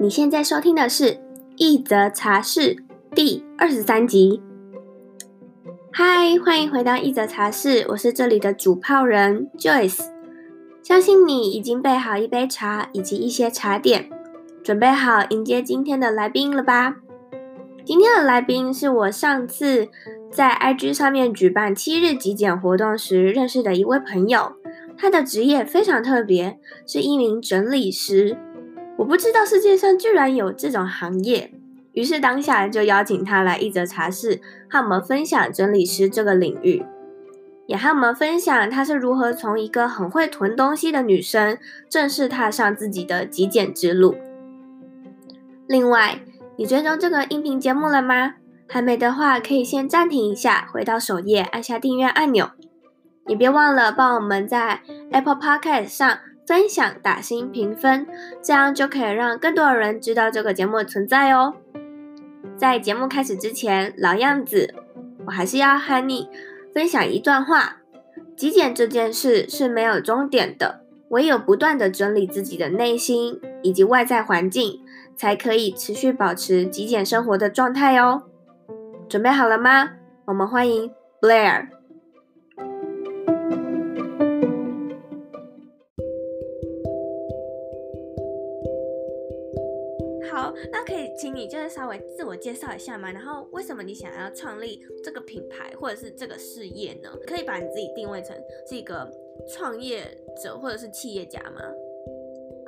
你现在收听的是《一则茶室》第二十三集。嗨，欢迎回到《一则茶室》，我是这里的主炮人 Joyce。相信你已经备好一杯茶以及一些茶点，准备好迎接今天的来宾了吧？今天的来宾是我上次在 IG 上面举办七日极简活动时认识的一位朋友，他的职业非常特别，是一名整理师。我不知道世界上居然有这种行业，于是当下就邀请他来一则茶室，和我们分享整理师这个领域，也和我们分享他是如何从一个很会囤东西的女生，正式踏上自己的极简之路。另外，你追踪这个音频节目了吗？还没的话，可以先暂停一下，回到首页，按下订阅按钮。你别忘了帮我们在 Apple Podcast 上。分享、打星、评分，这样就可以让更多的人知道这个节目的存在哦。在节目开始之前，老样子，我还是要和你分享一段话：极简这件事是没有终点的，唯有不断地整理自己的内心以及外在环境，才可以持续保持极简生活的状态哦。准备好了吗？我们欢迎 Blair。好那可以请你就是稍微自我介绍一下吗？然后为什么你想要创立这个品牌或者是这个事业呢？可以把你自己定位成是一个创业者或者是企业家吗？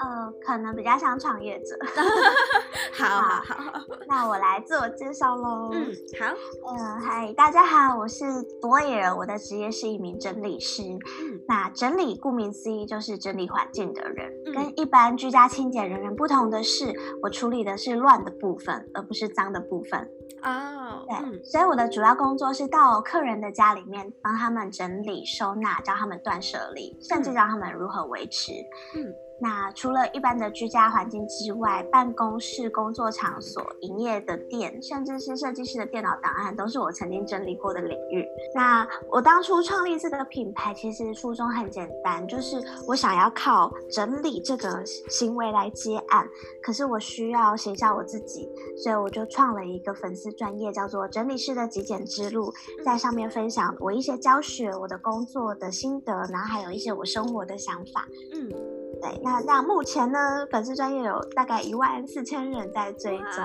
呃，可能比较像创业者。好好好，那我来自我介绍喽。嗯，好。嗯，嗨，大家好，我是 Blair，我的职业是一名整理师。嗯，那整理顾名思义就是整理环境的人。嗯，跟一般居家清洁人员不同的是，我处理的是乱的部分，而不是脏的部分。哦，对，嗯，所以我的主要工作是到客人的家里面，帮他们整理、收纳，教他们断舍离，甚至教他们如何维持。嗯。那除了一般的居家环境之外，办公室、工作场所、营业的店，甚至是设计师的电脑档案，都是我曾经整理过的领域。那我当初创立这个品牌，其实初衷很简单，就是我想要靠整理这个行为来接案，可是我需要写下我自己，所以我就创了一个粉丝专业，叫做“整理师的极简之路”，在上面分享我一些教学、我的工作的心得，然后还有一些我生活的想法。嗯。对，那那目前呢，粉丝专业有大概一万四千人在追踪。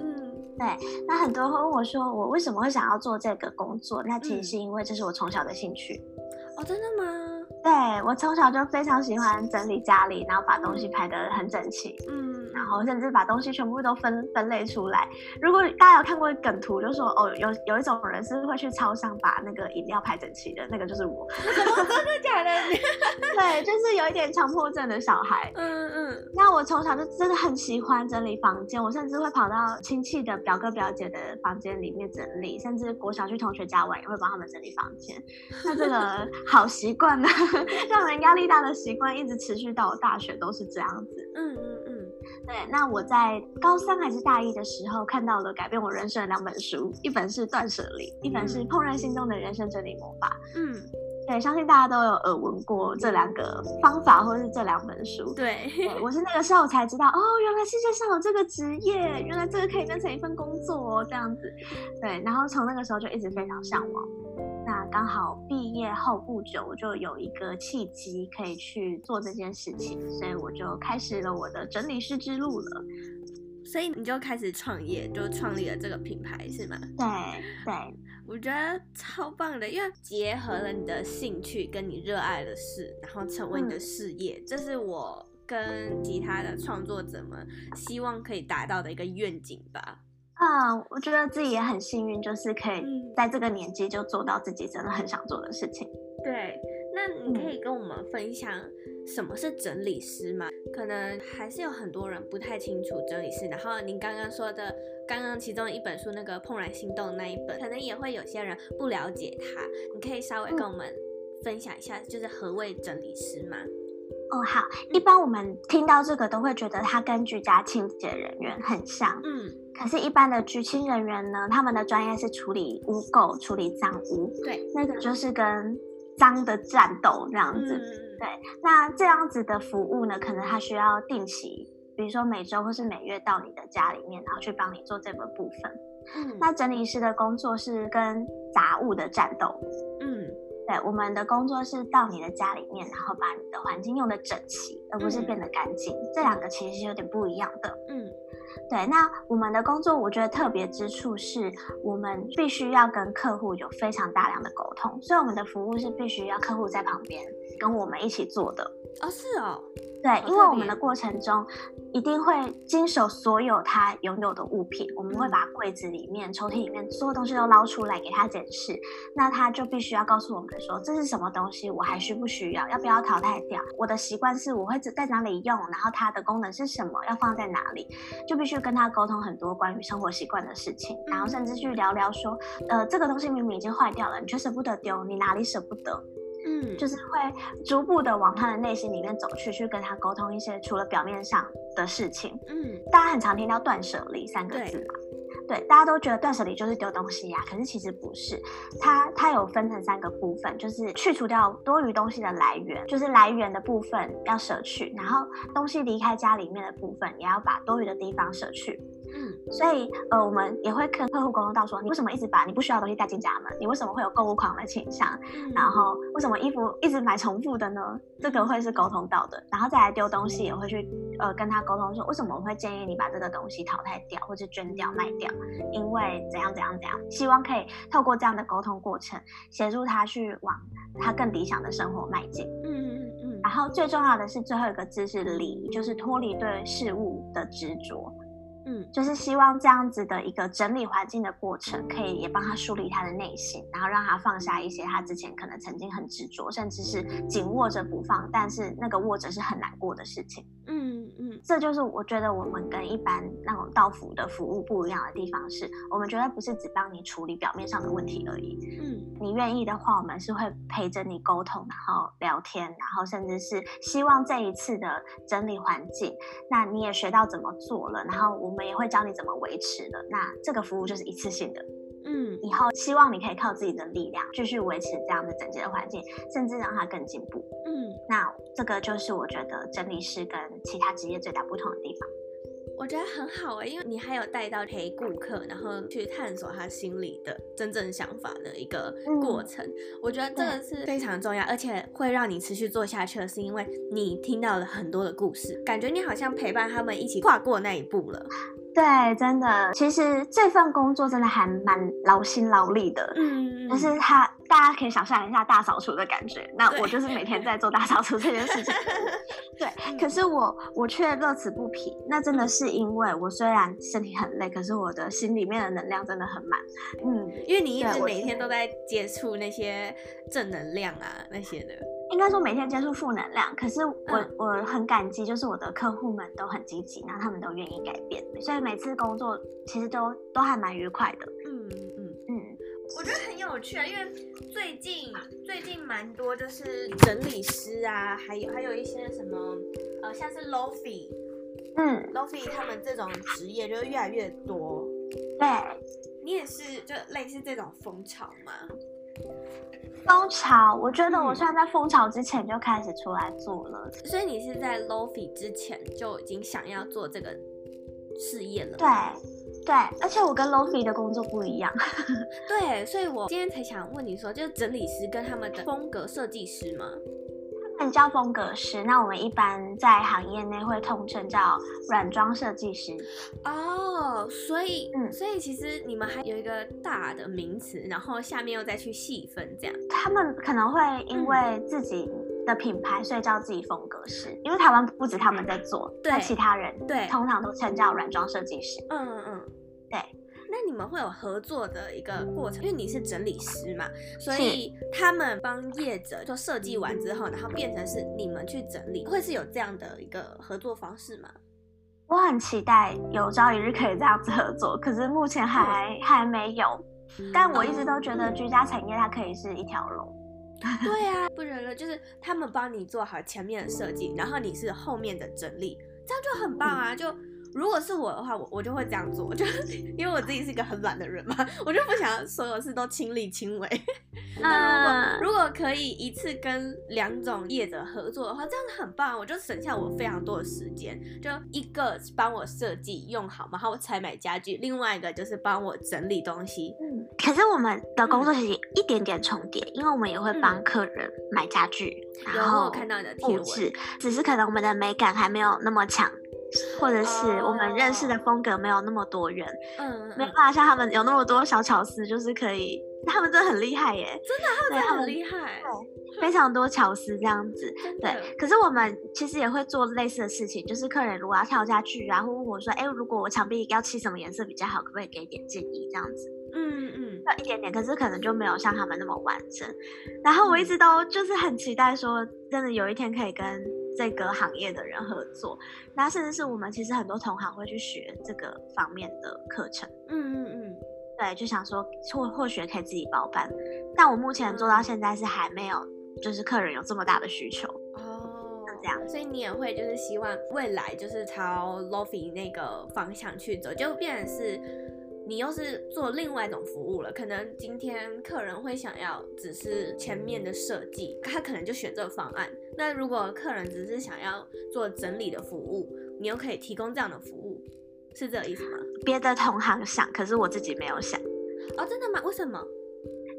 嗯，对，那很多人会问我说，我为什么会想要做这个工作？那其实是因为这是我从小的兴趣。哦，真的吗？对，我从小就非常喜欢整理家里，然后把东西排得很整齐。嗯。然后甚至把东西全部都分分类出来。如果大家有看过梗图，就说哦，有有一种人是会去超商把那个饮料排整齐的，那个就是我。真的假的？对，就是有一点强迫症的小孩。嗯嗯。那我从小就真的很喜欢整理房间，我甚至会跑到亲戚的表哥表姐的房间里面整理，甚至国小去同学家玩也会帮他们整理房间。那这个 好习惯呢，让人压力大的习惯，一直持续到我大学都是这样子。嗯嗯。对，那我在高三还是大一的时候看到了改变我人生的两本书，一本是《断舍离》，一本是《怦然心动的人生整理魔法》。嗯，对，相信大家都有耳闻过这两个方法或者是这两本书。对，对，我是那个时候才知道，哦，原来世界上有这个职业，原来这个可以变成一份工作哦，这样子。对，然后从那个时候就一直非常向往。那刚好毕业后不久，我就有一个契机可以去做这件事情，所以我就开始了我的整理师之路了。所以你就开始创业，就创立了这个品牌，是吗？对对，我觉得超棒的，因为结合了你的兴趣跟你热爱的事，然后成为你的事业，嗯、这是我跟其他的创作者们希望可以达到的一个愿景吧。啊，我觉得自己也很幸运，就是可以在这个年纪就做到自己真的很想做的事情。对，那你可以跟我们分享什么是整理师吗？可能还是有很多人不太清楚整理师。然后您刚刚说的，刚刚其中一本书那个《怦然心动》那一本，可能也会有些人不了解它。你可以稍微跟我们分享一下，就是何谓整理师吗？哦，好，一般我们听到这个都会觉得它跟居家清洁人员很像。嗯。可是，一般的居清人员呢，他们的专业是处理污垢、处理脏污。对，那个就是跟脏的战斗这样子。嗯、对，那这样子的服务呢，可能他需要定期，比如说每周或是每月到你的家里面，然后去帮你做这个部分。嗯，那整理师的工作是跟杂物的战斗。嗯，对，我们的工作是到你的家里面，然后把你的环境用得整齐，而不是变得干净。嗯、这两个其实是有点不一样的。嗯。对，那我们的工作，我觉得特别之处是我们必须要跟客户有非常大量的沟通，所以我们的服务是必须要客户在旁边跟我们一起做的。哦，是哦。对，因为我们的过程中一定会经手所有他拥有的物品，我们会把柜子里面、抽屉里面所有东西都捞出来给他检视，那他就必须要告诉我们说，这是什么东西，我还需不需要，要不要淘汰掉？我的习惯是我会在哪里用，然后它的功能是什么，要放在哪里，就必须跟他沟通很多关于生活习惯的事情，然后甚至去聊聊说，呃，这个东西明明已经坏掉了，你却舍不得丢，你哪里舍不得？嗯，就是会逐步的往他的内心里面走去，去跟他沟通一些除了表面上的事情。嗯，大家很常听到断舍离三个字嘛，对，大家都觉得断舍离就是丢东西呀，可是其实不是，它它有分成三个部分，就是去除掉多余东西的来源，就是来源的部分要舍去，然后东西离开家里面的部分也要把多余的地方舍去。嗯，所以呃，我们也会跟客户沟通到说，你为什么一直把你不需要的东西带进家门？你为什么会有购物狂的倾向？嗯、然后为什么衣服一直买重复的呢？这个会是沟通到的。然后再来丢东西，也会去呃跟他沟通说，为什么我会建议你把这个东西淘汰掉，或者捐掉卖掉？因为怎样怎样怎样，希望可以透过这样的沟通过程，协助他去往他更理想的生活迈进。嗯嗯嗯嗯。然后最重要的是最后一个字是离，就是脱离对事物的执着。嗯，就是希望这样子的一个整理环境的过程，可以也帮他梳理他的内心，然后让他放下一些他之前可能曾经很执着，甚至是紧握着不放，但是那个握着是很难过的事情。嗯嗯，这就是我觉得我们跟一般那种到府的服务不一样的地方是，我们绝对不是只帮你处理表面上的问题而已。嗯，你愿意的话，我们是会陪着你沟通，然后聊天，然后甚至是希望这一次的整理环境，那你也学到怎么做了，然后我。我们也会教你怎么维持的，那这个服务就是一次性的，嗯，以后希望你可以靠自己的力量继续维持这样的整洁的环境，甚至让它更进步，嗯，那这个就是我觉得整理师跟其他职业最大不同的地方。我觉得很好哎，因为你还有带到陪顾客，然后去探索他心里的真正想法的一个过程。嗯，我觉得这个是非常重要，而且会让你持续做下去的是因为你听到了很多的故事，感觉你好像陪伴他们一起跨过那一步了。对，真的，其实这份工作真的还蛮劳心劳力的。嗯，但是他，大家可以想象一下大扫除的感觉。那我就是每天在做大扫除这件事情。对，嗯、可是我我却乐此不疲。那真的是因为我虽然身体很累，可是我的心里面的能量真的很满。嗯，因为你一直每天都在接触那些正能量啊那些的。应该说每天接触负能量，可是我、嗯、我很感激，就是我的客户们都很积极，然后他们都愿意改变，所以每次工作其实都都还蛮愉快的。嗯，我觉得很有趣啊，因为最近最近蛮多就是整理师啊，还有还有一些什么呃，像是 Lofi，嗯，Lofi 他们这种职业就越来越多。对，你也是就类似这种风潮吗？风潮，我觉得我算在风潮之前就开始出来做了，嗯、所以你是在 Lofi 之前就已经想要做这个事业了。对，对，而且我跟 Lofi 的工作不一样。对，所以我今天才想问你说，就是整理师跟他们的风格设计师吗？他们叫风格师，那我们一般在行业内会通称叫软装设计师。哦，所以，嗯，所以其实你们还有一个大的名词，然后下面又再去细分这样。他们可能会因为自己的品牌，所以叫自己风格师，因为台湾不止他们在做，对，那其他人对，通常都称叫软装设计师。嗯嗯嗯，对。那你们会有合作的一个过程，因为你是整理师嘛，所以他们帮业者就设计完之后，然后变成是你们去整理，会是有这样的一个合作方式吗？我很期待有朝一日可以这样子合作，可是目前还、嗯、还没有。但我一直都觉得居家产业它可以是一条龙。对啊，不然了，就是他们帮你做好前面的设计，然后你是后面的整理，这样就很棒啊！就如果是我的话，我我就会这样做，就 因为我自己是一个很懒的人嘛，我就不想所有事都亲力亲为。那如果如果可以一次跟两种业者合作的话，这样子很棒，我就省下我非常多的时间。就一个帮我设计用好嘛，然后我采买家具；另外一个就是帮我整理东西。嗯，可是我们的工作其实一点点重叠，因为我们也会帮客人买家具，嗯、然后看到你的贴文，只是可能我们的美感还没有那么强。或者是我们认识的风格没有那么多元，嗯，没办法像他们有那么多小巧思，就是可以，他们真的很厉害耶，真的，他们真的很厉害，对，非常多巧思这样子，对。可是我们其实也会做类似的事情，就是客人如果要跳下去，然后问我说，哎，如果我墙壁要漆什么颜色比较好，可不可以给点建议这样子？嗯嗯，要一点点，可是可能就没有像他们那么完整。然后我一直都就是很期待说，真的有一天可以跟。这个行业的人合作，那甚至是我们其实很多同行会去学这个方面的课程。嗯嗯嗯，对，就想说或或许可以自己包办，但我目前做到现在是还没有，就是客人有这么大的需求哦，这样。所以你也会就是希望未来就是朝 LoFi 那个方向去走，就变成是。你又是做另外一种服务了，可能今天客人会想要只是前面的设计，他可能就选这个方案。那如果客人只是想要做整理的服务，你又可以提供这样的服务，是这个意思吗？别的同行想，可是我自己没有想。哦，真的吗？为什么？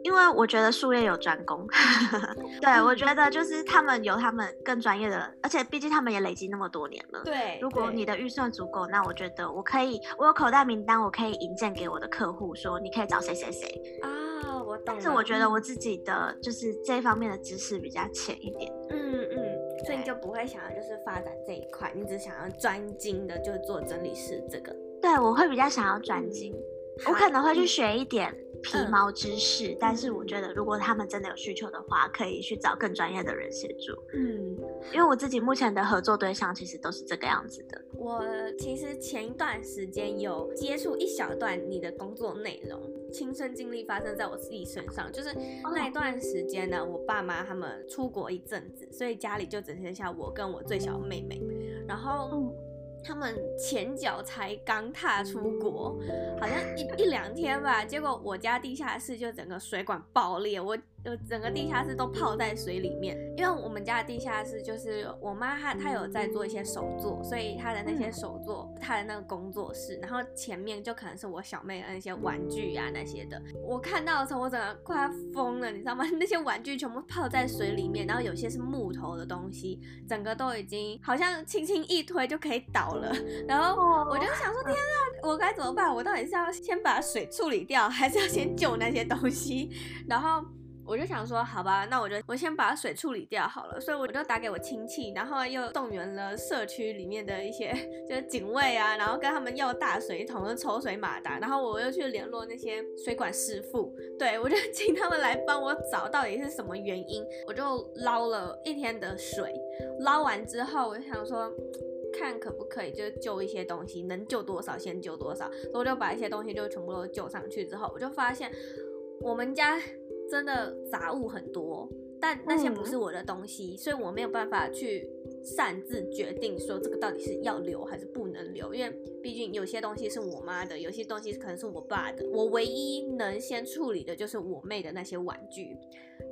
因为我觉得术业有专攻，对，我觉得就是他们有他们更专业的，而且毕竟他们也累积那么多年了。对，如果你的预算足够，那我觉得我可以，我有口袋名单，我可以引荐给我的客户，说你可以找谁谁谁啊，我懂。但是我觉得我自己的就是这方面的知识比较浅一点。嗯嗯，所以你就不会想要就是发展这一块，你只想要专精的就做整理师这个。对，我会比较想要专精，我可能会去学一点。皮毛知识，嗯，但是我觉得如果他们真的有需求的话，可以去找更专业的人协助。嗯，因为我自己目前的合作对象其实都是这个样子的。我其实前一段时间有接触一小段你的工作内容，亲身经历发生在我自己身上。就是那一段时间呢，我爸妈他们出国一阵子，所以家里就只剩下我跟我最小的妹妹，然后。嗯他们前脚才刚踏出国，好像一一两天吧，结果我家地下室就整个水管爆裂，我。就整个地下室都泡在水里面，因为我们家的地下室就是我妈她她有在做一些手作，所以她的那些手作，她的那个工作室，然后前面就可能是我小妹的那些玩具啊那些的。我看到的时候，我整个快要疯了，你知道吗？那些玩具全部泡在水里面，然后有些是木头的东西，整个都已经好像轻轻一推就可以倒了。然后我就想说，天啊，我该怎么办？我到底是要先把水处理掉，还是要先救那些东西？然后。我就想说，好吧，那我就我先把水处理掉好了。所以我就打给我亲戚，然后又动员了社区里面的一些 就是警卫啊，然后跟他们要大水桶抽水马达，然后我又去联络那些水管师傅，对，我就 请他们来帮我找到底是什么原因。我就捞了一天的水，捞完之后，我就想说，看可不可以就救一些东西，能救多少先救多少。所以我就把一些东西就全部都救上去之后，我就发现我们家。真的杂物很多，但那些不是我的东西，嗯，所以我没有办法去擅自决定说这个到底是要留还是不能留，因为毕竟有些东西是我妈的，有些东西可能是我爸的。我唯一能先处理的就是我妹的那些玩具。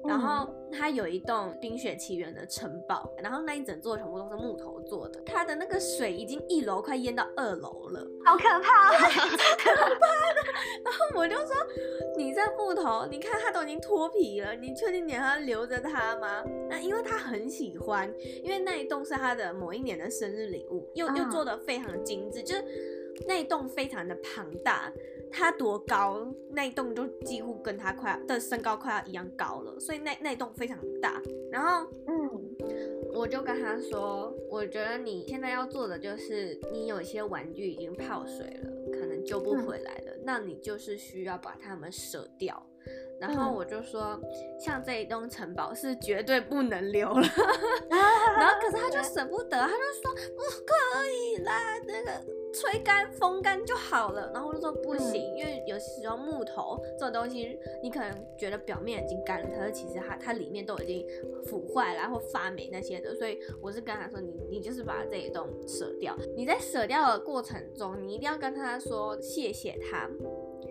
然后它有一栋《冰雪奇缘》的城堡，然后那一整座全部都是木头做的。它的那个水已经一楼快淹到二楼了，好可怕，好可怕的。然后我就说：“你这木头，你看它都已经脱皮了，你确定你还要留着它吗？”那因为他很喜欢，因为那一栋是他的某一年的生日礼物，又又做的非常精致，就是那一栋非常的庞大。它多高？那一栋就几乎跟他快要的身高快要一样高了，所以那那一栋非常大。然后，嗯，我就跟他说，我觉得你现在要做的就是，你有一些玩具已经泡水了，可能救不回来了，嗯，那你就是需要把它们舍掉。然后我就说，嗯、像这一栋城堡是绝对不能留了。然后可是他就舍不得，他就说不可以啦，那个吹干风干就好了。然后我就说不行，嗯、因为有时候木头这种东西，你可能觉得表面已经干了，可是其实它它里面都已经腐坏了，然后发霉那些的。所以我是跟他说，你你就是把这一栋舍掉。你在舍掉的过程中，你一定要跟他说谢谢他。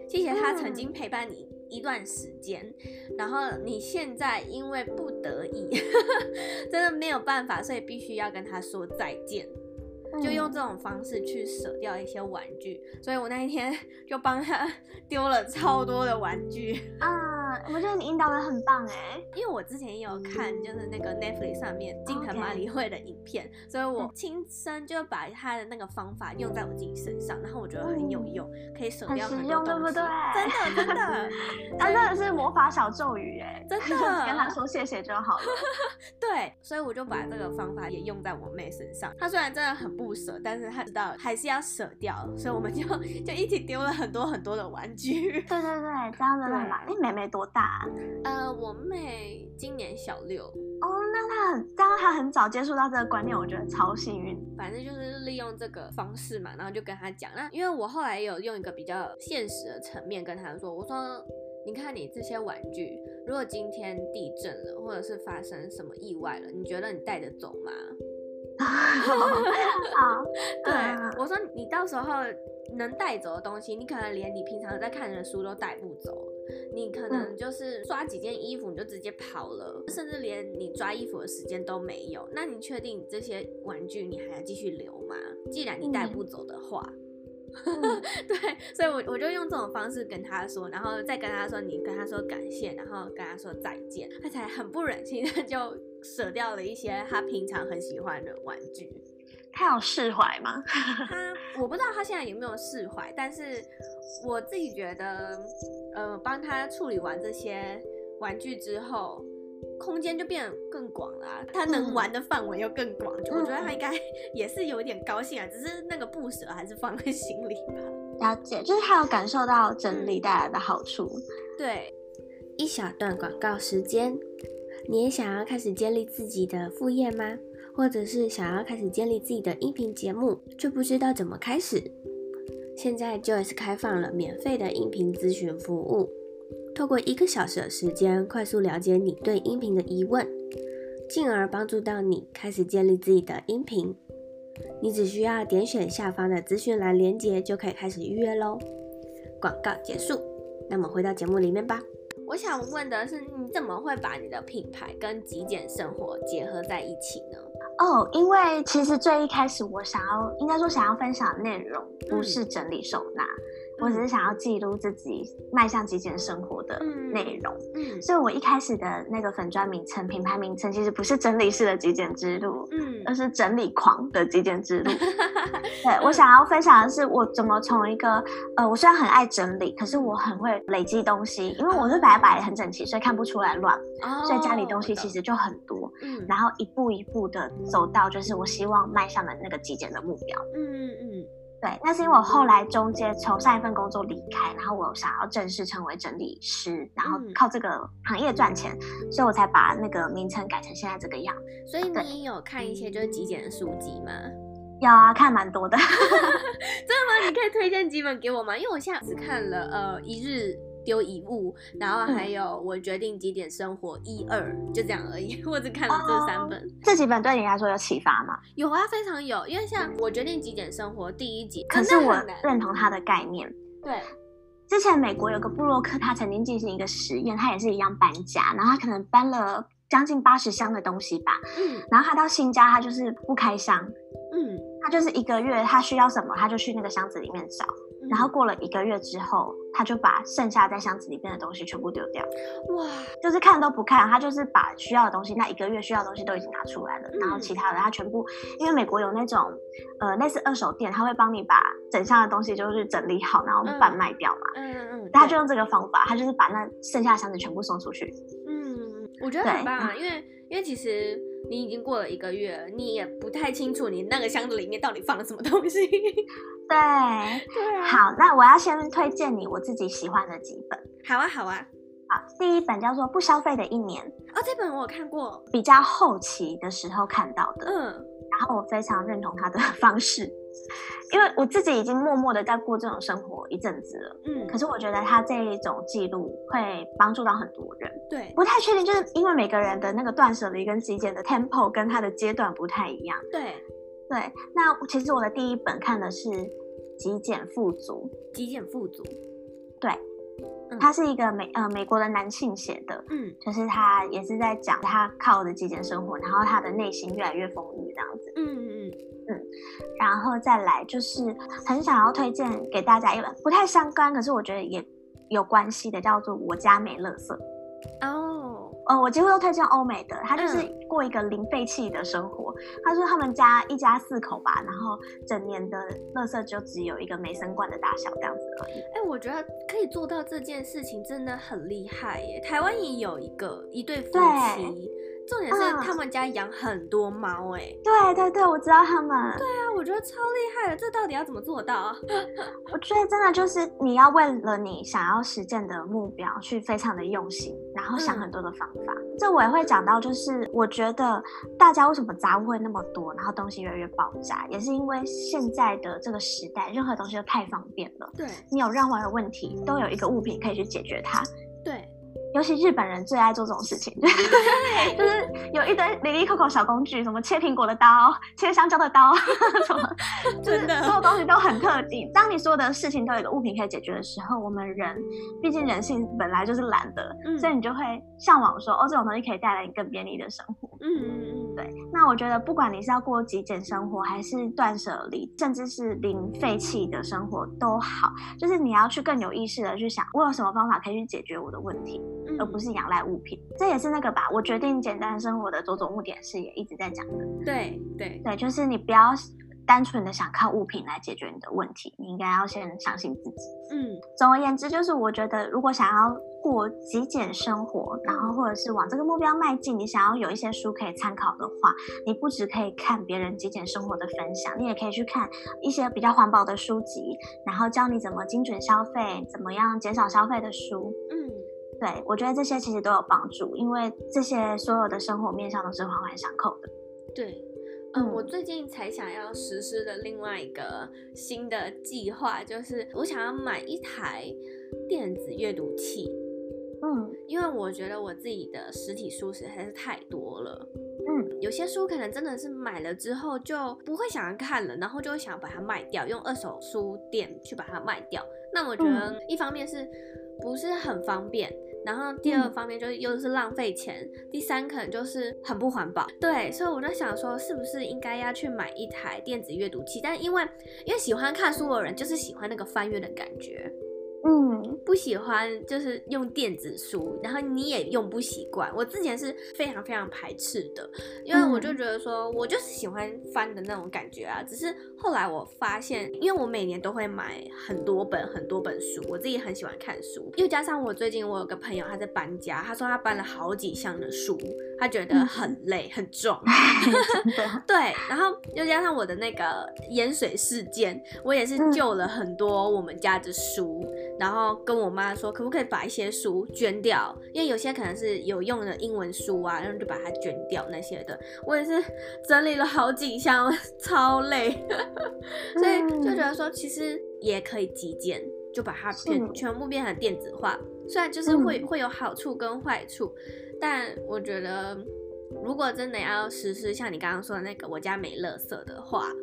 谢谢他曾经陪伴你一段时间，嗯、然后你现在因为不得已，真的没有办法，所以必须要跟他说再见，就用这种方式去舍掉一些玩具。所以我那一天 就帮他丢了超多的玩具 啊。我觉得你引导的很棒哎，因为我之前也有看，就是那个 Netflix 上面近藤麻里惠的影片.所以我亲身就把他的那个方法用在我自己身上，然后我觉得很有用，可以省掉很多东西，对不对？真的 真的，他真的是魔法小咒语哎，真 的，跟他说谢谢就好了。对，所以我就把这个方法也用在我妹身上。她虽然真的很不舍，但是她知道还是要舍掉，所以我们就就一起丢了很多很多的玩具。对对对，这样子很棒。你妹妹多大？呃，我妹今年小六哦，那她很，当她很早接触到这个观念，我觉得超幸运。反正就是利用这个方式嘛，然后就跟她讲。那因为我后来有用一个比较现实的层面跟她说，我说，你看你这些玩具，如果今天地震了，或者是发生什么意外了，你觉得你带得走吗？好，对，我说你到时候能带走的东西，你可能连你平常在看的书都带不走。你可能就是刷几件衣服你就直接跑了，甚至连你抓衣服的时间都没有。那你确定这些玩具你还要继续留吗？既然你带不走的话，嗯、对，所以我我就用这种方式跟他说，然后再跟他说你跟他说感谢，然后跟他说再见，他才很不忍心的就舍掉了一些他平常很喜欢的玩具。他有释怀吗？他我不知道他现在有没有释怀，但是我自己觉得，呃，帮他处理完这些玩具之后，空间就变得更广了，啊，他能玩的范围又更广，嗯、我觉得他应该 也是有一点高兴啊，只是那个不舍还是放在心里吧。了解，就是他有感受到整理带来的好处。嗯、对，一小段广告时间，你也想要开始建立自己的副业吗？或者是想要开始建立自己的音频节目，却不知道怎么开始？现在 Joyce 开放了免费的音频咨询服务，透过一个小时的时间，快速了解你对音频的疑问，进而帮助到你开始建立自己的音频。你只需要点选下方的资讯栏链接，就可以开始预约喽。广告结束，那么回到节目里面吧。我想问的是，你怎么会把你的品牌跟极简生活结合在一起呢？哦，因为其实最一开始我想要，应该说想要分享的内容不是整理收纳。嗯我只是想要记录自己迈向极简生活的内容，嗯，嗯，所以我一开始的那个粉砖名称、品牌名称其实不是整理式的极简之路，嗯，而是整理狂的极简之路。对，我想要分享的是，我怎么从一个呃，我虽然很爱整理，可是我很会累积东西，因为我是摆得很整齐，所以看不出来乱，哦，所以家里东西其实就很多，嗯，然后一步一步的走到就是我希望迈向的那个极简的目标，嗯嗯嗯。对，那是因为我后来中间从上一份工作离开，然后我想要正式成为整理师，然后靠这个行业赚钱，嗯、所以我才把那个名称改成现在这个样。所以你也有看一些就是极简的书籍吗？有啊，看蛮多的。真的吗？你可以推荐几本给我吗？因为我现在只看了呃一日。丢一物，然后还有我决定几点生活一二，就这样而已。我只看了这三本。哦，这几本对你来说有启发吗？有啊，非常有。因为像我决定几点生活第一集，可是我认同它的概念。对，之前美国有个布洛克，他曾经进行一个实验，他也是一样搬家，然后他可能搬了将近八十箱的东西吧。嗯，然后他到新家，他就是不开箱。嗯，他就是一个月，他需要什么，他就去那个箱子里面找。然后过了一个月之后，他就把剩下在箱子里面的东西全部丢掉。哇，就是看都不看，他就是把需要的东西，那一个月需要的东西都已经拿出来了。嗯、然后其他的他全部，因为美国有那种呃类似二手店，他会帮你把整箱的东西就是整理好，然后贩卖掉嘛。嗯嗯嗯。他就用这个方法，他就是把那剩下的箱子全部送出去。嗯，我觉得很棒啊，因为因为其实。你已经过了一个月，你也不太清楚你那个箱子里面到底放了什么东西。对，对啊。好，那我要先推荐你我自己喜欢的几本。好啊，好啊。好，第一本叫做《不消费的一年》啊、哦，这本我有看过，比较后期的时候看到的。嗯，然后我非常认同他的方式，因为我自己已经默默的在过这种生活一阵子了。嗯，可是我觉得他这一种记录会帮助到很多人。对，不太确定，就是因为每个人的那个断舍离跟极简的 tempo 跟他的阶段不太一样。对，对。那其实我的第一本看的是《极简富足》。极简富足，对。他是一个美呃美国的男性写的，嗯，就是他也是在讲他靠的极简生活，然后他的内心越来越丰裕这样子，嗯嗯嗯，然后再来就是很想要推荐给大家一本不太相关，可是我觉得也有关系的，叫做《我家没乐色》哦。呃，我几乎都推荐欧美的，他就是过一个零废弃的生活。嗯、他说他们家一家四口吧，然后整年的垃圾就只有一个梅森罐的大小这样子而已。哎、欸，我觉得可以做到这件事情真的很厉害耶！台湾也有一个一对夫妻。重点是他们家养很多猫，哎，对对对，我知道他们。对啊，我觉得超厉害的，这到底要怎么做到啊？我觉得真的就是你要为了你想要实现的目标去非常的用心，然后想很多的方法。嗯、这我也会讲到，就是我觉得大家为什么杂物会那么多，然后东西越来越爆炸，也是因为现在的这个时代，任何东西都太方便了。对，你有任何的问题，都有一个物品可以去解决它。对。尤其日本人最爱做这种事情，就是有一堆零零扣扣小工具，什么切苹果的刀、切香蕉的刀，什么，就是，所有东西都很特定。当你所有的事情都有一个物品可以解决的时候，我们人毕竟人性本来就是懒的，嗯、所以你就会向往说，哦，这种东西可以带来你更便利的生活。嗯，对。那我觉得，不管你是要过极简生活，还是断舍离，甚至是零废弃的生活都好，就是你要去更有意识的去想，我有什么方法可以去解决我的问题。而不是仰赖物品，这也是那个吧。我决定简单生活的种种目的，是也一直在讲的。对对对，就是你不要单纯的想靠物品来解决你的问题，你应该要先相信自己。嗯，总而言之，就是我觉得如果想要过极简生活，然后或者是往这个目标迈进，你想要有一些书可以参考的话，你不只可以看别人极简生活的分享，你也可以去看一些比较环保的书籍，然后教你怎么精准消费，怎么样减少消费的书。嗯。对，我觉得这些其实都有帮助，因为这些所有的生活面向都是环环相扣的。对，嗯，我最近才想要实施的另外一个新的计划，就是我想要买一台电子阅读器。嗯，因为我觉得我自己的实体书实在是太多了。嗯，有些书可能真的是买了之后就不会想要看了，然后就会想要把它卖掉，用二手书店去把它卖掉。那我觉得一方面是不是很方便？然后第二方面就是又是浪费钱，嗯、第三可能就是很不环保。对，所以我就想说，是不是应该要去买一台电子阅读器？但因为因为喜欢看书的人就是喜欢那个翻阅的感觉。嗯，不喜欢就是用电子书，然后你也用不习惯。我之前是非常非常排斥的，因为我就觉得说我就是喜欢翻的那种感觉啊。只是后来我发现，因为我每年都会买很多本很多本书，我自己很喜欢看书，又加上我最近我有个朋友他在搬家，他说他搬了好几箱的书，他觉得很累很重。对，然后又加上我的那个盐水事件，我也是救了很多我们家的书。然后跟我妈说，可不可以把一些书捐掉？因为有些可能是有用的英文书啊，然后就把它捐掉那些的。我也是 整理了好几箱，超累，所以就觉得说，其实也可以极简，就把它变全部变成电子化。虽然就是会会有好处跟坏处，但我觉得如果真的要实施像你刚刚说的那个我家没垃圾的话，嗯。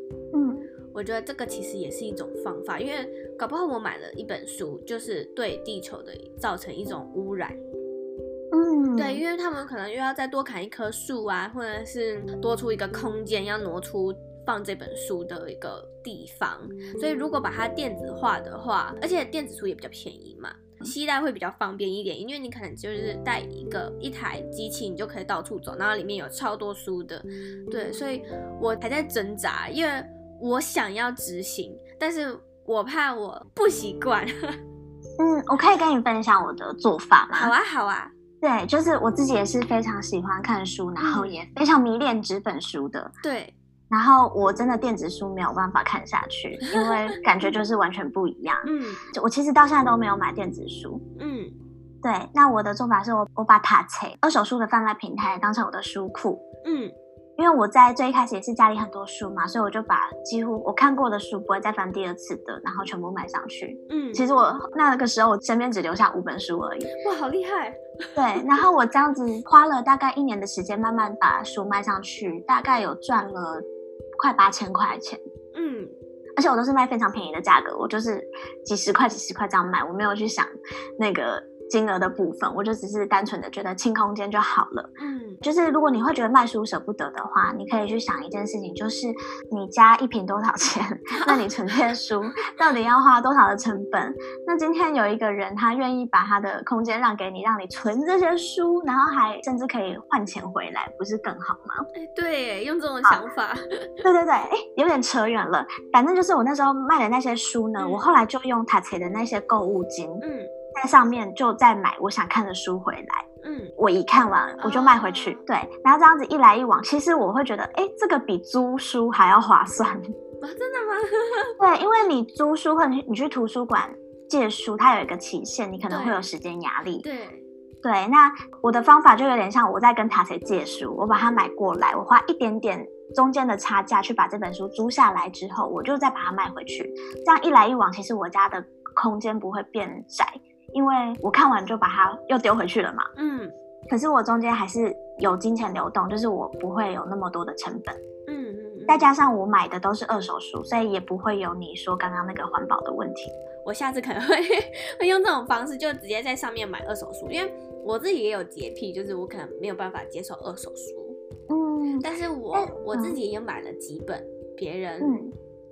我觉得这个其实也是一种方法，因为搞不好我买了一本书，就是对地球的造成一种污染。嗯，对，因为他们可能又要再多砍一棵树啊，或者是多出一个空间，要挪出放这本书的一个地方。所以如果把它电子化的话，而且电子书也比较便宜嘛，携带会比较方便一点，因为你可能就是带一个一台机器，你就可以到处走，然后里面有超多书的。对，所以我还在挣扎，因为。我想要执行，但是我怕我不习惯。嗯，我可以跟你分享我的做法吗？好啊，好啊。对，就是我自己也是非常喜欢看书，然后也非常迷恋纸本书的。对。然后我真的电子书没有办法看下去，因为感觉就是完全不一样。嗯。我其实到现在都没有买电子书。嗯。对，那我的做法是我我把塔册二手书的贩卖平台当成我的书库。嗯。因为我在最一开始也是家里很多书嘛，所以我就把几乎我看过的书不会再翻第二次的，然后全部买上去。嗯，其实我那个时候我身边只留下五本书而已。哇，好厉害！对，然后我这样子花了大概一年的时间，慢慢把书卖上去，大概有赚了快八千块钱。嗯，而且我都是卖非常便宜的价格，我就是几十块、几十块这样卖，我没有去想那个。金额的部分，我就只是单纯的觉得清空间就好了。嗯，就是如果你会觉得卖书舍不得的话，你可以去想一件事情，就是你家一瓶多少钱？那你存这些书到底要花多少的成本？那今天有一个人他愿意把他的空间让给你，让你存这些书，然后还甚至可以换钱回来，不是更好吗？哎，对，用这种想法，对对对，哎，有点扯远了。反正就是我那时候卖的那些书呢，嗯、我后来就用塔切的那些购物金，嗯。在上面就再买我想看的书回来，嗯，我一看完我就卖回去，哦、对，然后这样子一来一往，其实我会觉得，哎，这个比租书还要划算。啊，真的吗？对，因为你租书或者你去图书馆借书，它有一个期限，你可能会有时间压力。对，对，那我的方法就有点像我在跟塔谁借书，我把它买过来，我花一点点中间的差价去把这本书租下来之后，我就再把它卖回去，这样一来一往，其实我家的空间不会变窄。因为我看完就把它又丢回去了嘛，嗯，可是我中间还是有金钱流动，就是我不会有那么多的成本，嗯嗯，再加上我买的都是二手书，所以也不会有你说刚刚那个环保的问题。我下次可能会会用这种方式，就直接在上面买二手书，因为我自己也有洁癖，就是我可能没有办法接受二手书，嗯，但是我、嗯、我自己也买了几本别人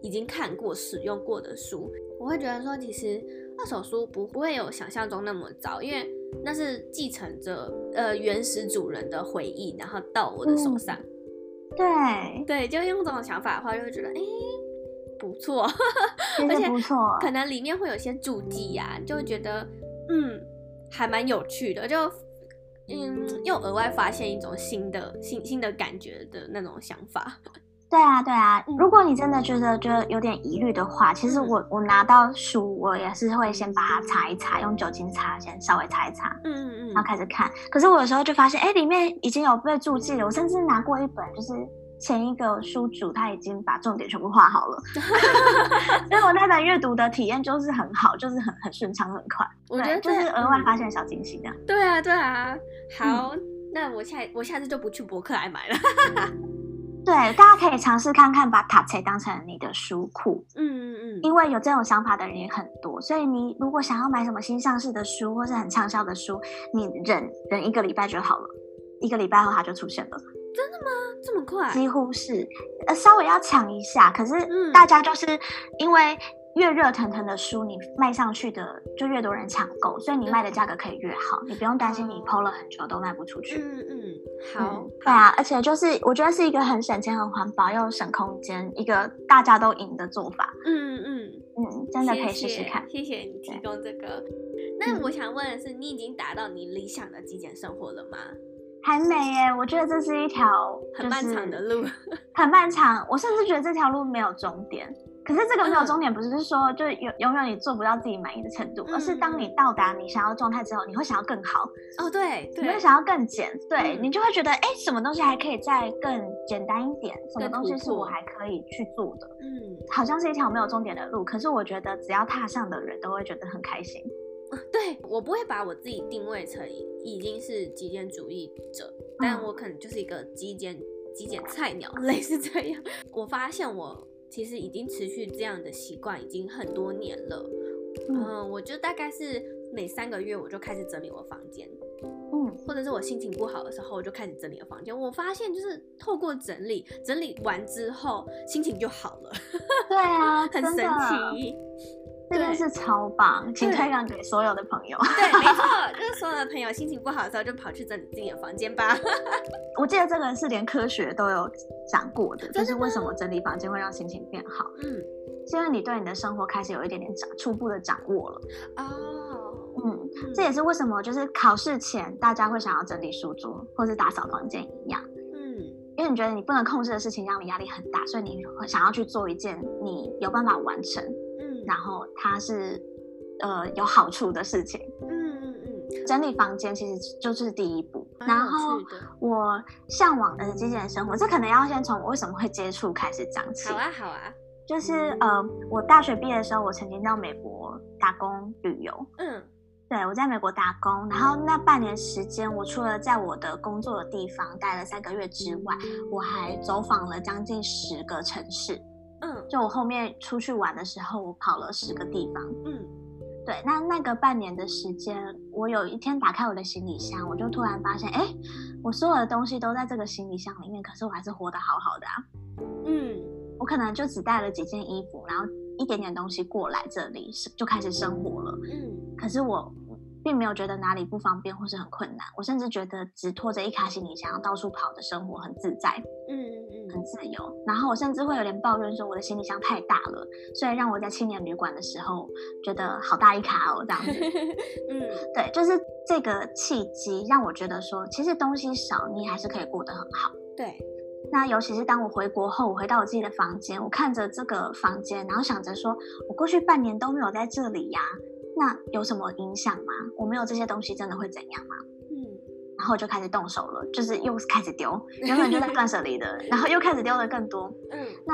已经看过、使用过的书，我会觉得说其实。二手书不不会有想象中那么糟，因为那是继承着呃原始主人的回忆，然后到我的手上。嗯、对对，就用这种想法的话，就会觉得哎、欸、不错，而且可能里面会有一些注记呀、啊，就会觉得嗯还蛮有趣的，就嗯又额外发现一种新的新新的感觉的那种想法。对啊，对啊，如果你真的觉得觉得有点疑虑的话，其实我我拿到书，我也是会先把它擦一擦，用酒精擦，先稍微擦一擦，嗯嗯嗯，然后开始看。可是我有时候就发现，哎，里面已经有被注记了。我甚至拿过一本，就是前一个书主他已经把重点全部画好了，所以我那本阅读的体验就是很好，就是很很顺畅，很快。我觉得就是额外发现小惊喜这样。对啊，对啊。好，嗯、那我下我下次就不去博客来买了。对，大家可以尝试看看，把塔册当成你的书库。嗯嗯嗯，因为有这种想法的人也很多，所以你如果想要买什么新上市的书，或是很畅销的书，你忍忍一个礼拜就好了，一个礼拜后它就出现了。真的吗？这么快？几乎是，呃，稍微要抢一下。可是大家就是因为。越热腾腾的书，你卖上去的就越多人抢购，所以你卖的价格可以越好，你不用担心你 PO 了很久都卖不出去。嗯嗯，好，嗯、对啊，而且就是我觉得是一个很省钱、很环保又省空间，一个大家都赢的做法。嗯嗯嗯，真的可以试试看。谢谢，谢谢你提供这个。那我想问的是，你已经达到你理想的极简生活了吗？还没耶，我觉得这是一条很漫长的路，很漫长。我甚至觉得这条路没有终点。可是这个没有终点，不是说就永永远你做不到自己满意的程度，而是当你到达你想要的状态之后，你会想要更好。哦，对，你会想要更简，对，你就会觉得，哎，什么东西还可以再更简单一点？什么东西是我还可以去做的？嗯，好像是一条没有终点的路，可是我觉得只要踏上的人都会觉得很开心。对，我不会把我自己定位成已经是极简主义者，但我可能就是一个极简极简菜鸟，类似这样。我发现我。其实已经持续这样的习惯已经很多年了，嗯，嗯，我就大概是每三个月我就开始整理我房间，嗯，或者是我心情不好的时候我就开始整理我房间。我发现就是透过整理，整理完之后心情就好了。对啊，很神奇。这件事超棒，请推广给所有的朋友。对，没错，就是所有的朋友心情不好的时候，就跑去整理自己的房间吧。我记得这个是连科学都有讲过的，就是为什么整理房间会让心情变好。嗯，是因为你对你的生活开始有一点点掌初步的掌握了。哦，嗯，嗯，这也是为什么就是考试前大家会想要整理书桌或是打扫房间一样。嗯，因为你觉得你不能控制的事情让你压力很大，所以你会想要去做一件你有办法完成。然后它是，呃，有好处的事情。嗯嗯嗯，整理房间其实就是第一步。然后我向往的极简生活，这可能要先从我为什么会接触开始讲起。好啊，好啊。就是呃，我大学毕业的时候，我曾经到美国打工旅游。嗯。对，我在美国打工，然后那半年时间，我除了在我的工作的地方待了三个月之外，我还走访了将近十个城市。嗯，就我后面出去玩的时候，我跑了十个地方。嗯，对，那那个半年的时间，我有一天打开我的行李箱，我就突然发现，哎，我所有的东西都在这个行李箱里面，可是我还是活得好好的啊。嗯，我可能就只带了几件衣服，然后一点点东西过来这里，就开始生活了。嗯。可是我并没有觉得哪里不方便或是很困难，我甚至觉得只拖着一卡行李箱到处跑的生活很自在，嗯嗯嗯，很自由。然后我甚至会有点抱怨说我的行李箱太大了，所以让我在青年旅馆的时候觉得好大一卡哦，这样子。嗯，对，就是这个契机让我觉得说，其实东西少你还是可以过得很好。对，那尤其是当我回国后，我回到我自己的房间，我看着这个房间，然后想着说我过去半年都没有在这里呀。那有什么影响吗？我没有这些东西，真的会怎样吗？嗯，然后就开始动手了，就是又开始丢，原本就在断舍离的，然后又开始丢的更多。嗯，那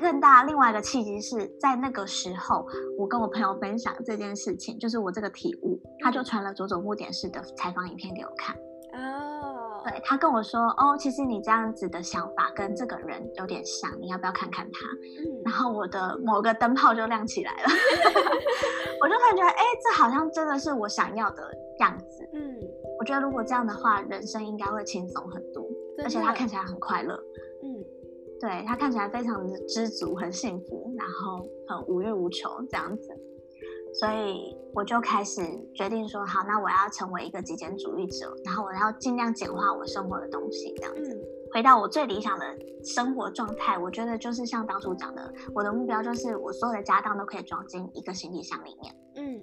更大另外一个契机是在那个时候，我跟我朋友分享这件事情，就是我这个体悟，他就传了佐佐木点式的采访影片给我看。对，他跟我说，哦，其实你这样子的想法跟这个人有点像，你要不要看看他？嗯，然后我的某个灯泡就亮起来了，我就突然觉得，哎，这好像真的是我想要的样子。嗯，我觉得如果这样的话，人生应该会轻松很多，而且他看起来很快乐。嗯，对，他看起来非常的知足，很幸福，然后很无欲无求这样子。所以我就开始决定说，好，那我要成为一个极简主义者，然后我要尽量简化我生活的东西，这样子，回到我最理想的生活状态。我觉得就是像当初讲的，我的目标就是我所有的家当都可以装进一个行李箱里面。嗯。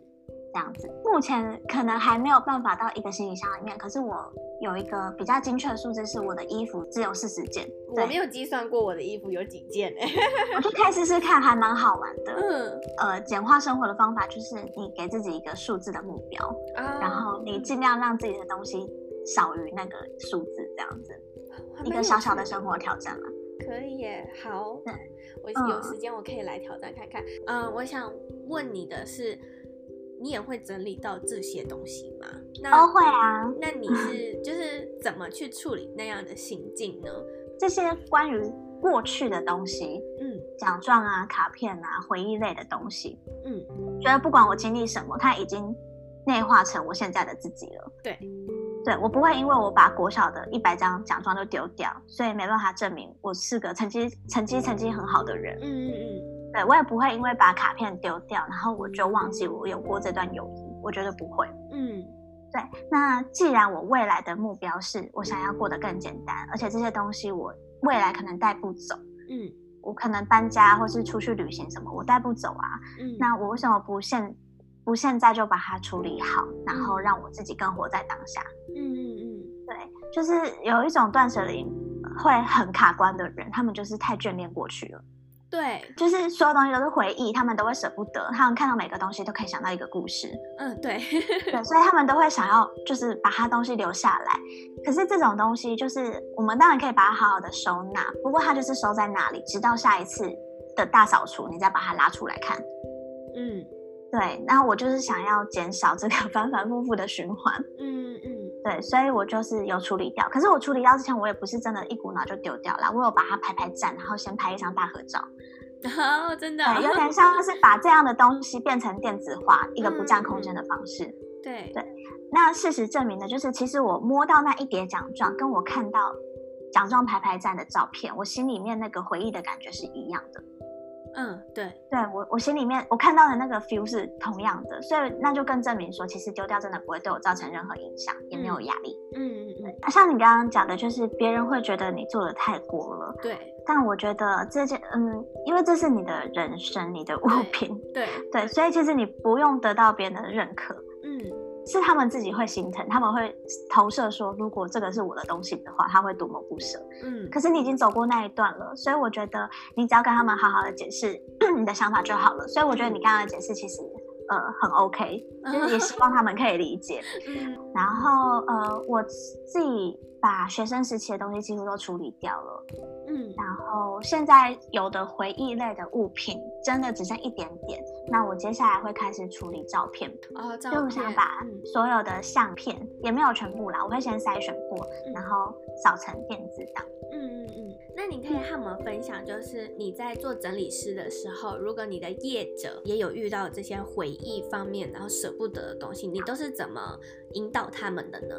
这样子，目前可能还没有办法到一个行李箱里面。可是我有一个比较精确的数字，是我的衣服只有四十件。我没有计算过我的衣服有几件哎，我就开试试看，还蛮好玩的。嗯，呃，简化生活的方法就是你给自己一个数字的目标，哦、然后你尽量让自己的东西少于那个数字，这样子，一个小小的生活挑战嘛。可以耶，好，对我有时间我可以来挑战看看。嗯、呃，我想问你的是。你也会整理到这些东西吗？那都会啊。那你是就是怎么去处理那样的心境呢？这些关于过去的东西，嗯，奖状啊、卡片啊、回忆类的东西，嗯，觉得不管我经历什么，它已经内化成我现在的自己了。对，对，我不会因为我把国小的一百张奖状都丢掉，所以没办法证明我是个成绩成绩成绩很好的人。嗯嗯嗯。对，我也不会因为把卡片丢掉，然后我就忘记我有过这段友谊。我觉得不会。嗯，对。那既然我未来的目标是我想要过得更简单，而且这些东西我未来可能带不走。嗯，我可能搬家或是出去旅行什么，我带不走啊。嗯，那我为什么不现不现在就把它处理好，然后让我自己更活在当下？嗯嗯嗯，对，就是有一种断舍离会很卡关的人，他们就是太眷恋过去了。对，就是所有东西都是回忆，他们都会舍不得，他们看到每个东西都可以想到一个故事。嗯，对，对，所以他们都会想要，就是把它东西留下来。可是这种东西，就是我们当然可以把它好好的收纳，不过它就是收在那里，直到下一次的大扫除，你再把它拉出来看。嗯，对，那我就是想要减少这个 反反复复的循环。嗯嗯。对，所以我就是有处理掉。可是我处理掉之前，我也不是真的一股脑就丢掉了。我有把它排排站，然后先拍一张大合照。哦，真的，对，有点像是把这样的东西变成电子化，一个不占空间的方式。嗯、对对。那事实证明的就是，其实我摸到那一叠奖状，跟我看到奖状排排站的照片，我心里面那个回忆的感觉是一样的。嗯，对，对我我心里面我看到的那个 feel 是同样的，所以那就更证明说，其实丢掉真的不会对我造成任何影响，也没有压力。嗯嗯嗯。像你刚刚讲的，就是别人会觉得你做的太过了。对。但我觉得这件，嗯，因为这是你的人生，你的物品。对。对，所以其实你不用得到别人的认可。嗯。是他们自己会心疼，他们会投射说，如果这个是我的东西的话，他会多么不舍。嗯，可是你已经走过那一段了，所以我觉得你只要跟他们好好的解释 你的想法就好了。所以我觉得你刚刚的解释其实呃很 OK，就是也希望他们可以理解。嗯，然后呃我自己把学生时期的东西几乎都处理掉了。嗯，然后现在有的回忆类的物品真的只剩一点点，那我接下来会开始处理照片。哦，照片。就我想把所有的相片，嗯、也没有全部啦，我会先筛选过，嗯、然后扫成电子档。嗯嗯嗯。那你可以和我们分享，就是你在做整理师的时候，如果你的业者也有遇到这些回忆方面，然后舍不得的东西，你都是怎么引导他们的呢？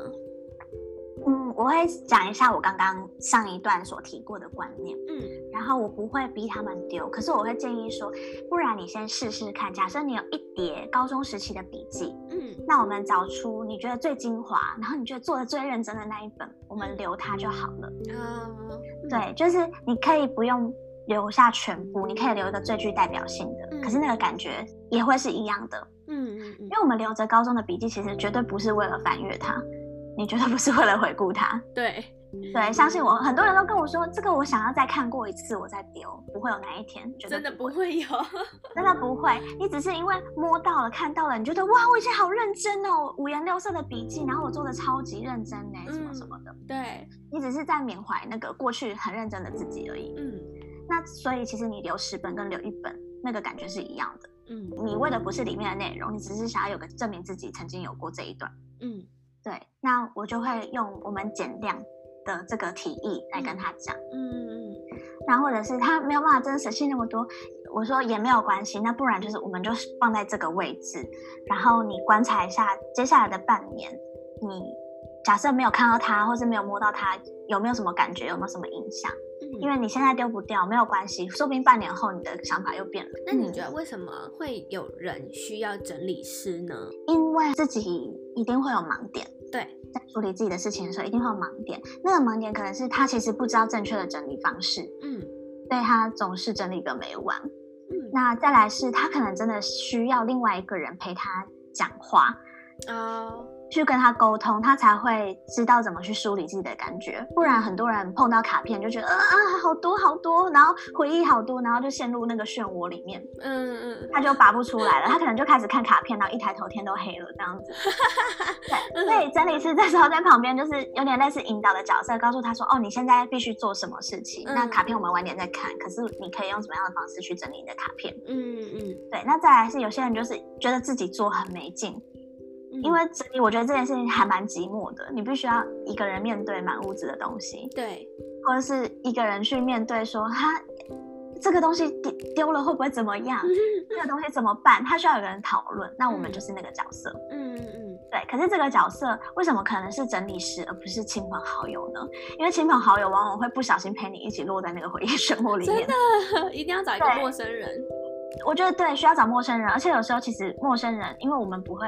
嗯，我会讲一下我刚刚上一段所提过的观念，嗯，然后我不会逼他们丢，可是我会建议说，不然你先试试看。假设你有一叠高中时期的笔记，嗯，那我们找出你觉得最精华，然后你觉得做的最认真的那一本，我们留它就好了。嗯，对，就是你可以不用留下全部，你可以留一个最具代表性的，嗯，可是那个感觉也会是一样的。嗯因为我们留着高中的笔记，其实绝对不是为了翻阅它。你绝对不是为了回顾它？对，对，相信我，很多人都跟我说，这个我想要再看过一次，我再丢，不会有哪一天，真的不会有，真的不会。你只是因为摸到了、看到了，你觉得哇，我以前好认真哦，五颜六色的笔记，然后我做的超级认真呢，什么什么的。对，你只是在缅怀那个过去很认真的自己而已。嗯，那所以其实你留十本跟留一本，那个感觉是一样的。嗯，你为的不是里面的内容，你只是想要有个证明自己曾经有过这一段。嗯。对，那我就会用我们减量的这个提议来跟他讲，嗯嗯，然后或者是他没有办法真的舍弃那么多，我说也没有关系，那不然就是我们就放在这个位置，然后你观察一下接下来的半年，你假设没有看到他，或是没有摸到他，有没有什么感觉，有没有什么影响？嗯，因为你现在丢不掉，没有关系，说不定半年后你的想法又变了。那你觉得为什么会有人需要整理师呢？因为自己一定会有盲点。对，在处理自己的事情的时候，一定会有盲点。那个盲点可能是他其实不知道正确的整理方式，嗯，所以他总是整理个没完。嗯，那再来是他可能真的需要另外一个人陪他讲话，哦。去跟他沟通，他才会知道怎么去梳理自己的感觉。不然，很多人碰到卡片就觉得，啊啊，好多好多，然后回忆好多，然后就陷入那个漩涡里面。嗯嗯，他就拔不出来了。他可能就开始看卡片，然后一抬头天都黑了这样子。对，所以整理师这时候在旁边就是有点类似引导的角色，告诉他说，哦，你现在必须做什么事情。那卡片我们晚点再看，可是你可以用什么样的方式去整理你的卡片？嗯嗯，对。那再来是有些人就是觉得自己做很没劲。因为整理，我觉得这件事情还蛮寂寞的。你必须要一个人面对满屋子的东西，对，或者是一个人去面对说，他这个东西丢丢了会不会怎么样？这个东西怎么办？他需要有个人讨论。那我们就是那个角色，嗯嗯嗯，对。可是这个角色为什么可能是整理师，而不是亲朋好友呢？因为亲朋好友往往会不小心陪你一起落在那个回忆漩涡里面。真的，一定要找一个陌生人。我觉得对，需要找陌生人，而且有时候其实陌生人，因为我们不会。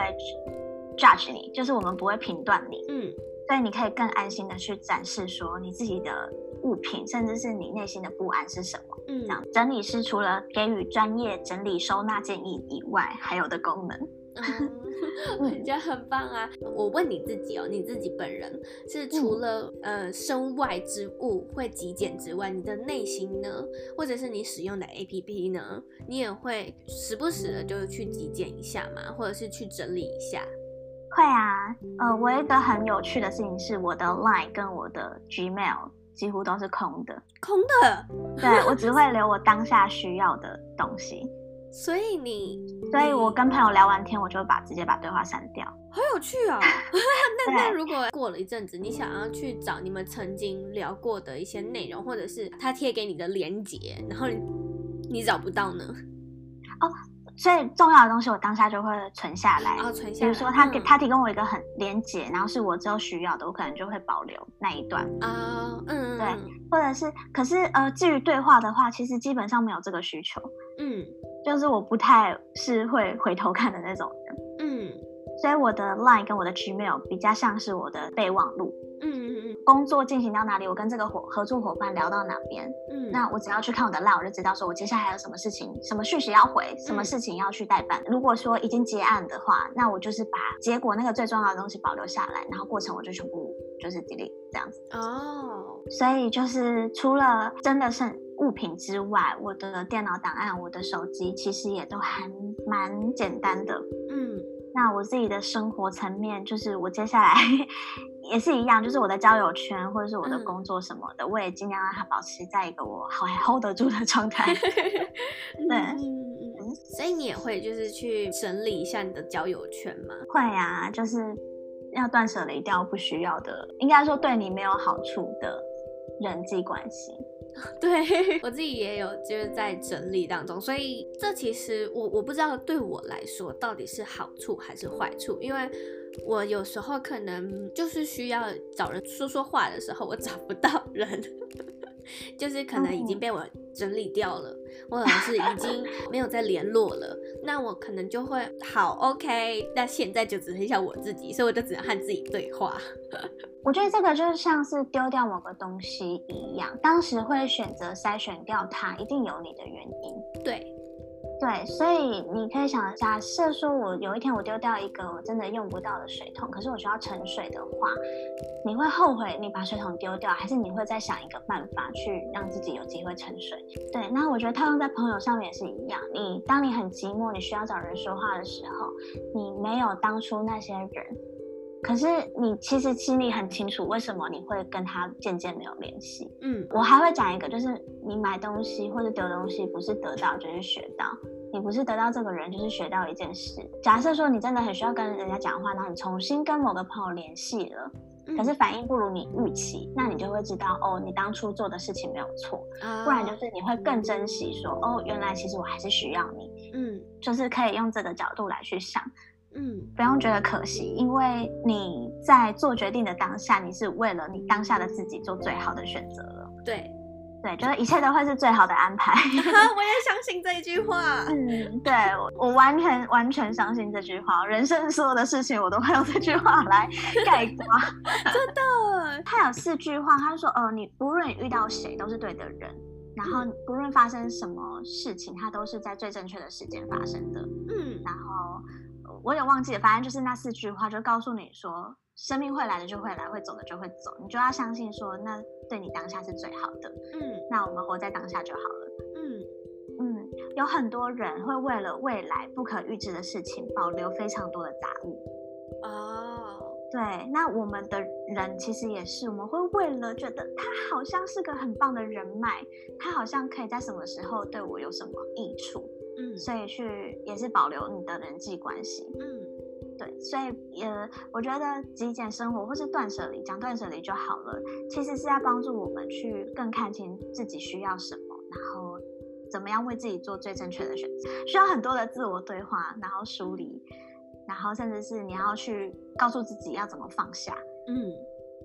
Judge 你，就是我们不会评断你，嗯，所以你可以更安心的去展示说你自己的物品，甚至是你内心的不安是什么，嗯，这样。整理师除了给予专业整理收纳建议以外，还有的功能，嗯，我觉得很棒啊。我问你自己哦，你自己本人是除了、嗯、呃身外之物会极简之外，你的内心呢，或者是你使用的 APP 呢，你也会时不时的就去极简一下嘛，或者是去整理一下？会啊，呃，我一个很有趣的事情是，我的 Line 跟我的 Gmail 几乎都是空的，空的。对，我只会留我当下需要的东西。所以你，所以我跟朋友聊完天，我就会把直接把对话删掉。好有趣 啊！那那如果过了一阵子，你想要去找你们曾经聊过的一些内容，或者是他贴给你的连结，然后你你找不到呢？哦。所以重要的东西，我当下就会存下来。哦，存下来。比如说，他给、嗯、他提供我一个很连接，然后是我之后需要的，我可能就会保留那一段。啊，嗯，对。或者是，可是呃，至于对话的话，其实基本上没有这个需求。嗯，就是我不太是会回头看的那种人。嗯，所以我的 Line 跟我的 Gmail 比较像是我的备忘录。工作进行到哪里，我跟这个伙合作伙伴聊到哪边，嗯，那我只要去看我的 line，我就知道说我接下来还有什么事情，什么讯息要回，什么事情要去代办。嗯、如果说已经结案的话，那我就是把结果那个最重要的东西保留下来，然后过程我就全部就是 delete 这样子。哦，所以就是除了真的是物品之外，我的电脑档案、我的手机其实也都还蛮简单的。嗯，那我自己的生活层面，就是我接下来也是一样，就是我的交友圈或者是我的工作什么的，嗯、我也尽量让它保持在一个我还 hold 得住的状态。对。嗯所以你也会就是去整理一下你的交友圈吗？会啊，就是要断舍离掉不需要的，应该说对你没有好处的人际关系。对，我自己也有就是在整理当中，所以这其实我我不知道对我来说到底是好处还是坏处，因为我有时候可能就是需要找人说说话的时候，我找不到人。就是可能已经被我整理掉了，或者是已经没有再联络了，那我可能就会好 OK，那现在就只剩下我自己，所以我就只能和自己对话。我觉得这个就像是丢掉某个东西一样，当时会选择筛选掉它，一定有你的原因。对。对，所以你可以想，假设说我有一天我丢掉一个我真的用不到的水桶，可是我需要盛水的话，你会后悔你把水桶丢掉，还是你会再想一个办法去让自己有机会盛水？对，那我觉得套用在朋友上面也是一样，你当你很寂寞，你需要找人说话的时候，你没有当初那些人。可是你其实心里很清楚，为什么你会跟他渐渐没有联系？嗯，我还会讲一个，就是你买东西或者丢东西，不是得到就是学到。你不是得到这个人，就是学到一件事。假设说你真的很需要跟人家讲话，然后你重新跟某个朋友联系了，可是反应不如你预期，那你就会知道哦，你当初做的事情没有错。不然就是你会更珍惜说，哦，原来其实我还是需要你。嗯，就是可以用这个角度来去想。嗯，不用觉得可惜，因为你在做决定的当下，你是为了你当下的自己做最好的选择了。对，对，就是一切都会是最好的安排。我也相信这一句话。嗯，对，我完全完全相信这句话。人生所有的事情，我都会用这句话来概括。真的，他有四句话，他说：“哦，你无论遇到谁都是对的人，然后不论发生什么事情，它都是在最正确的时间发生的。”嗯，然后。我也忘记了，反正就是那四句话，就告诉你说，生命会来的就会来，会走的就会走，你就要相信说，那对你当下是最好的。嗯，那我们活在当下就好了。嗯嗯，有很多人会为了未来不可预知的事情保留非常多的杂物。哦，对，那我们的人其实也是，我们会为了觉得他好像是个很棒的人脉，他好像可以在什么时候对我有什么益处。嗯，所以去也是保留你的人际关系。嗯，对，所以呃，我觉得极简生活或是断舍离，讲断舍离就好了。其实是要帮助我们去更看清自己需要什么，然后怎么样为自己做最正确的选择。需要很多的自我对话，然后梳理，然后甚至是你要去告诉自己要怎么放下。嗯，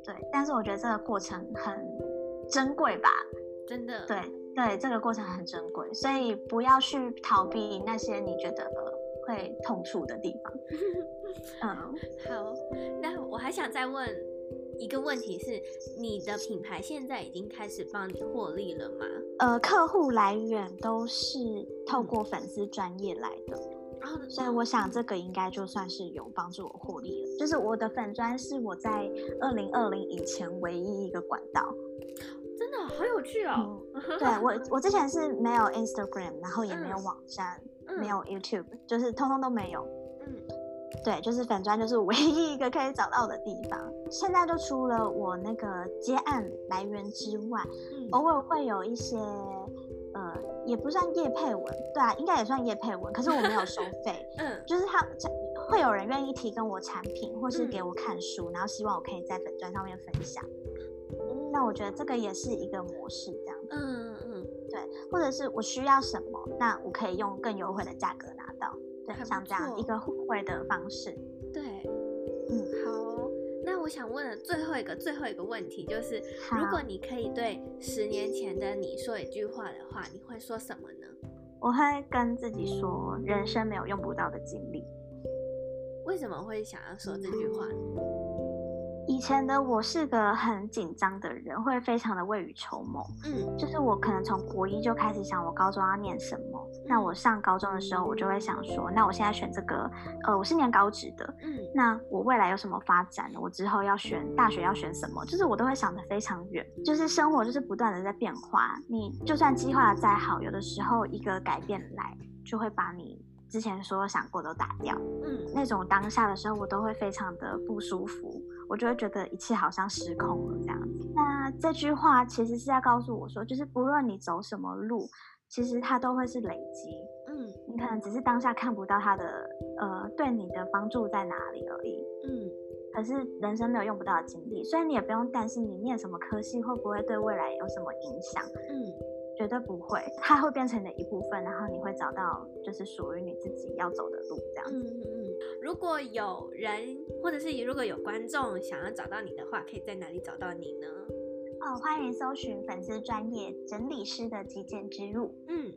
对。但是我觉得这个过程很珍贵吧？真的。对。对，这个过程很珍贵，所以不要去逃避那些你觉得会痛处的地方。嗯，好，那我还想再问一个问题是：你的品牌现在已经开始帮你获利了吗？呃，客户来源都是透过粉丝专业来的，嗯，所以我想这个应该就算是有帮助我获利了。就是我的粉砖是我在二零二零以前唯一一个管道。真的好有趣哦！嗯、对我，我之前是没有 Instagram，然后也没有网站，嗯、没有 YouTube，就是通通都没有。嗯，对，就是粉砖就是唯一一个可以找到的地方。现在就除了我那个接案来源之外，嗯、偶尔会有一些呃，也不算叶配文，对啊，应该也算叶配文，可是我没有收费。嗯，就是他会有人愿意提供我产品，或是给我看书，嗯、然后希望我可以在粉砖上面分享。那我觉得这个也是一个模式，这样子。嗯嗯嗯，对，或者是我需要什么，那我可以用更优惠的价格拿到。对，像这样一个互惠的方式。对，嗯，好。那我想问的最后一个最后一个问题就是，如果你可以对十年前的你说一句话的话，你会说什么呢？我会跟自己说，人生没有用不到的经历。为什么会想要说这句话呢？以前的我是个很紧张的人，会非常的未雨绸缪。嗯，就是我可能从国一就开始想我高中要念什么。嗯、那我上高中的时候，我就会想说，那我现在选这个，呃，我是念高职的。嗯，那我未来有什么发展？我之后要选大学要选什么？就是我都会想得非常远。就是生活就是不断的在变化，你就算计划再好，有的时候一个改变来，就会把你之前所有想过都打掉。嗯，那种当下的时候，我都会非常的不舒服，我就会觉得一切好像失控了这样子。那这句话其实是在告诉我说，就是不论你走什么路，其实它都会是累积。嗯，你可能只是当下看不到它的呃对你的帮助在哪里而已。嗯，可是人生没有用不到的经历，所以你也不用担心你念什么科系会不会对未来有什么影响。嗯。绝对不会，它会变成你的一部分，然后你会找到就是属于你自己要走的路，这样子。嗯嗯嗯。如果有人，或者是如果有观众想要找到你的话，可以在哪里找到你呢？哦，欢迎搜寻粉丝专业整理师的极简之路。嗯，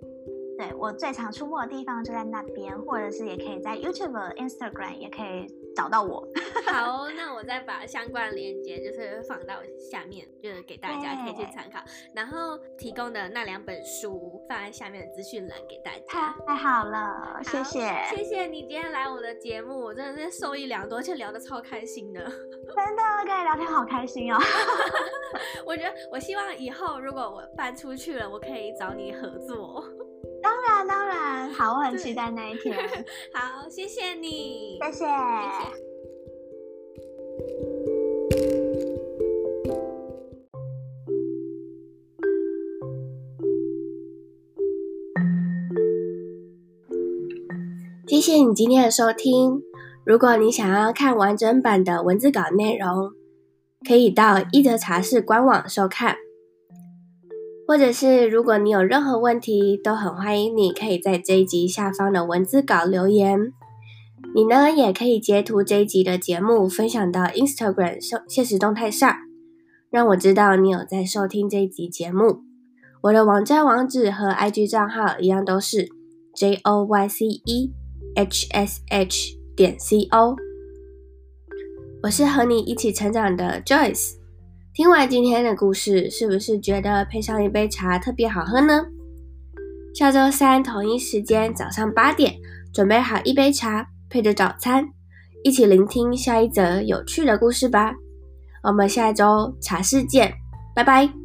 对，我最常出没的地方就在那边，或者是也可以在 YouTube、Instagram 也可以。找到我，好，那我再把相关的链接就是放到下面，就是给大家可以去参考。然后提供的那两本书放在下面的资讯栏给大家。太好了，谢谢，谢谢你今天来我的节目，我真的是受益良多，而且聊得超开心的。真的跟你聊天好开心哦。我觉得，我希望以后如果我搬出去了，我可以找你合作。当然，当然，好，我很期待那一天。好，谢谢你，谢谢。谢谢。谢谢你今天的收听。如果你想要看完整版的文字稿内容，可以到一则茶室官网收看。或者是如果你有任何问题，都很欢迎你可以在这一集下方的文字稿留言。你呢，也可以截图这一集的节目，分享到 Instagram 现实动态上，让我知道你有在收听这一集节目。我的网站网址和 IG 账号一样，都是 J O Y C E H S H 点 C O。我是和你一起成长的 Joyce。听完今天的故事，是不是觉得配上一杯茶特别好喝呢？下周三同一时间早上八点，准备好一杯茶，配着早餐，一起聆听下一则有趣的故事吧。我们下周茶室见，拜拜。